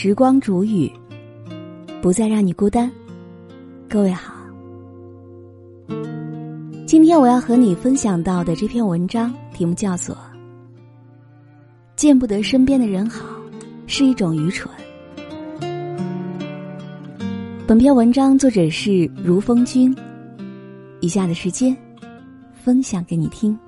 时光煮雨，不再让你孤单。各位好，今天我要和你分享到的这篇文章题目叫做《见不得身边的人好是一种愚蠢》。本篇文章作者是如风君。以下的时间，分享给你听。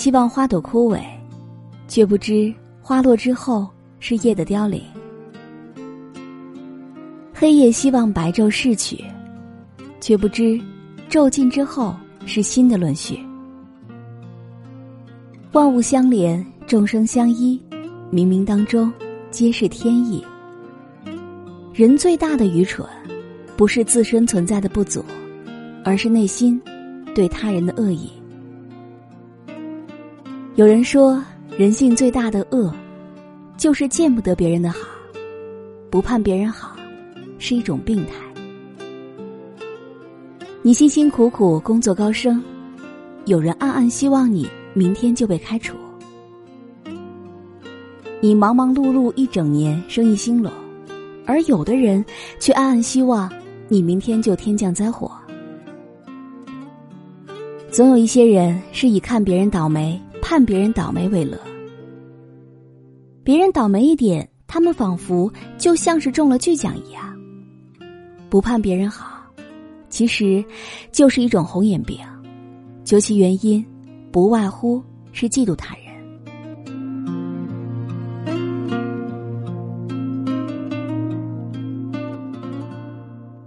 希望花朵枯萎，却不知花落之后是叶的凋零；黑夜希望白昼逝去，却不知昼尽之后是新的轮序。万物相连，众生相依，冥冥当中皆是天意。人最大的愚蠢，不是自身存在的不足，而是内心对他人的恶意。有人说，人性最大的恶，就是见不得别人的好，不盼别人好，是一种病态。你辛辛苦苦工作高升，有人暗暗希望你。明天就被开除。你忙忙碌碌一整年，生意兴隆，而有的人却暗暗希望你明天就天降灾祸。总有一些人是以看别人倒霉、盼别人倒霉为乐。别人倒霉一点，他们仿佛就像是中了巨奖一样。不盼别人好，其实就是一种红眼病。究其原因。不外乎是嫉妒他人，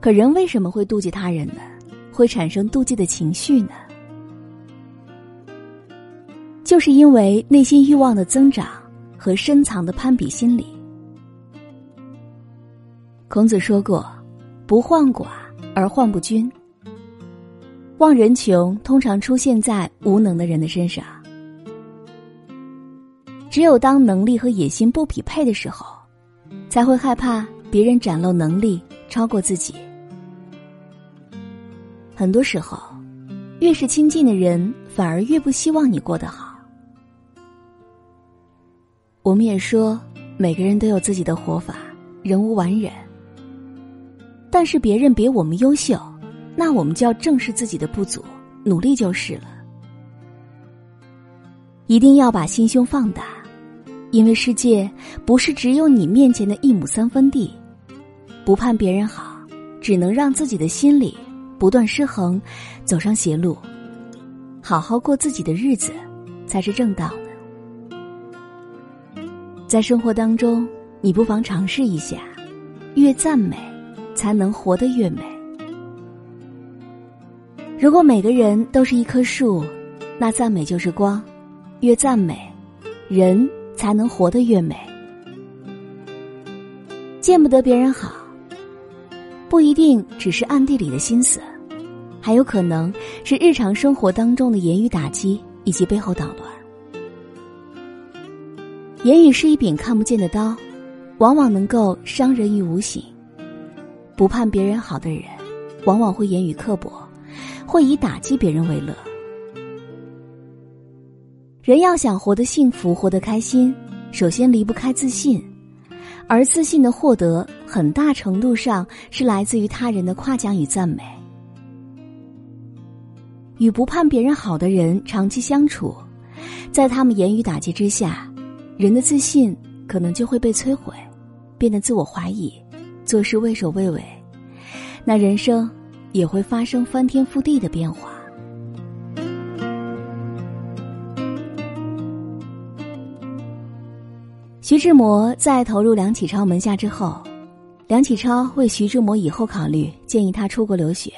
可人为什么会妒忌他人呢？会产生妒忌的情绪呢？就是因为内心欲望的增长和深藏的攀比心理。孔子说过：“不患寡而患不均。”望人穷通常出现在无能的人的身上。只有当能力和野心不匹配的时候，才会害怕别人展露能力超过自己。很多时候，越是亲近的人，反而越不希望你过得好。我们也说，每个人都有自己的活法，人无完人。但是别人比我们优秀。那我们就要正视自己的不足，努力就是了。一定要把心胸放大，因为世界不是只有你面前的一亩三分地。不盼别人好，只能让自己的心里不断失衡，走上邪路。好好过自己的日子，才是正道。在生活当中，你不妨尝试一下：越赞美，才能活得越美。如果每个人都是一棵树，那赞美就是光，越赞美，人才能活得越美。见不得别人好，不一定只是暗地里的心思，还有可能是日常生活当中的言语打击以及背后捣乱。言语是一柄看不见的刀，往往能够伤人于无形。不盼别人好的人，往往会言语刻薄。会以打击别人为乐。人要想活得幸福、活得开心，首先离不开自信，而自信的获得，很大程度上是来自于他人的夸奖与赞美。与不盼别人好的人长期相处，在他们言语打击之下，人的自信可能就会被摧毁，变得自我怀疑，做事畏首畏尾，那人生。也会发生翻天覆地的变化。徐志摩在投入梁启超门下之后，梁启超为徐志摩以后考虑，建议他出国留学。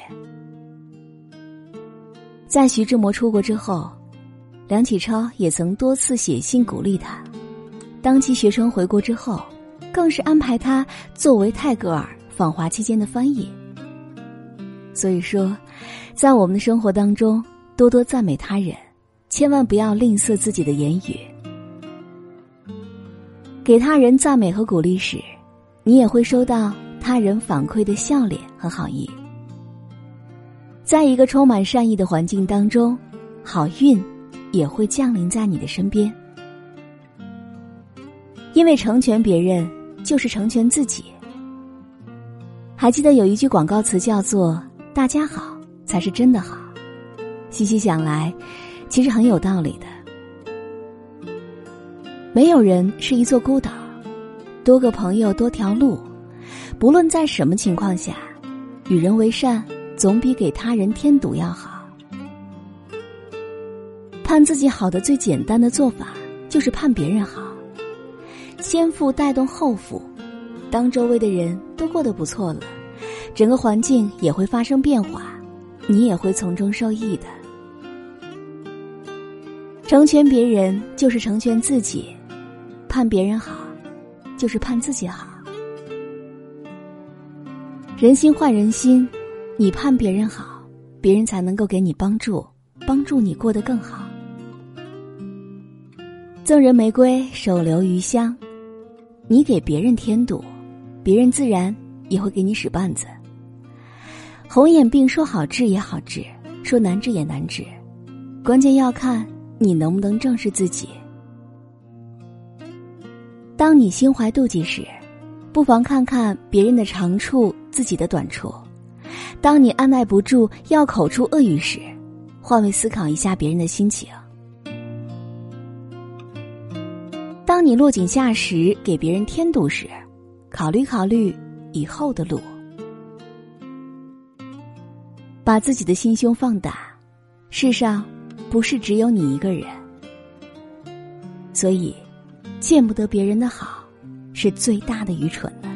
在徐志摩出国之后，梁启超也曾多次写信鼓励他。当其学生回国之后，更是安排他作为泰戈尔访华期间的翻译。所以说，在我们的生活当中，多多赞美他人，千万不要吝啬自己的言语。给他人赞美和鼓励时，你也会收到他人反馈的笑脸和好意。在一个充满善意的环境当中，好运也会降临在你的身边。因为成全别人，就是成全自己。还记得有一句广告词叫做“大家好才是真的好”，细细想来，其实很有道理的。没有人是一座孤岛，多个朋友多条路。不论在什么情况下，与人为善总比给他人添堵要好。盼自己好的最简单的做法，就是盼别人好。先富带动后富。当周围的人都过得不错了，整个环境也会发生变化，你也会从中受益的。成全别人就是成全自己，盼别人好，就是盼自己好。人心换人心，你盼别人好，别人才能够给你帮助，帮助你过得更好。赠人玫瑰，手留余香，你给别人添堵。别人自然也会给你使绊子。红眼病说好治也好治，说难治也难治，关键要看你能不能正视自己。当你心怀妒忌时，不妨看看别人的长处，自己的短处；当你按耐不住要口出恶语时，换位思考一下别人的心情；你落井下石给别人添堵时。考虑考虑以后的路，把自己的心胸放大。世上不是只有你一个人，所以见不得别人的好，是最大的愚蠢了。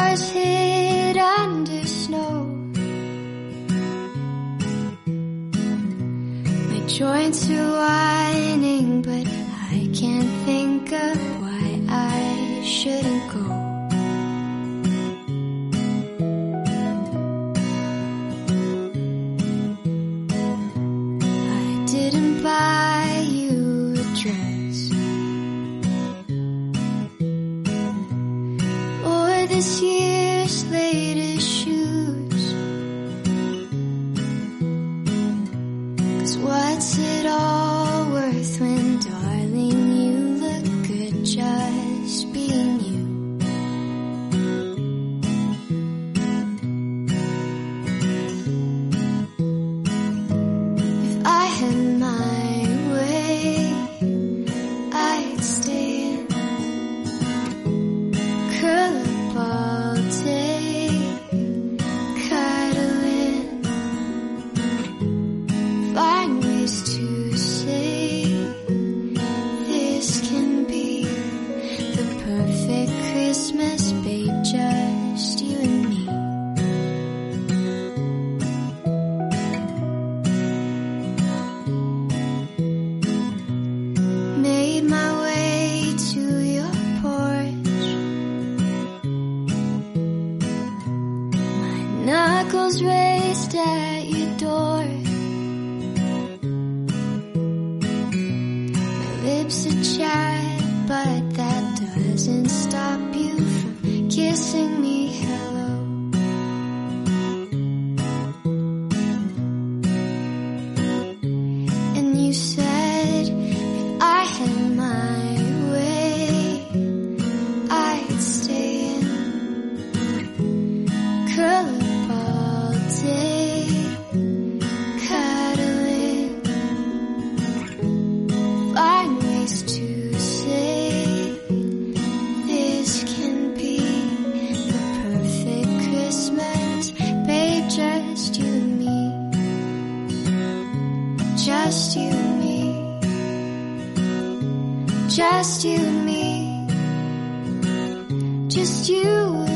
Cars hid under snow. My joints are whining, but I can't doesn't stop you and me. Just you and me. Just you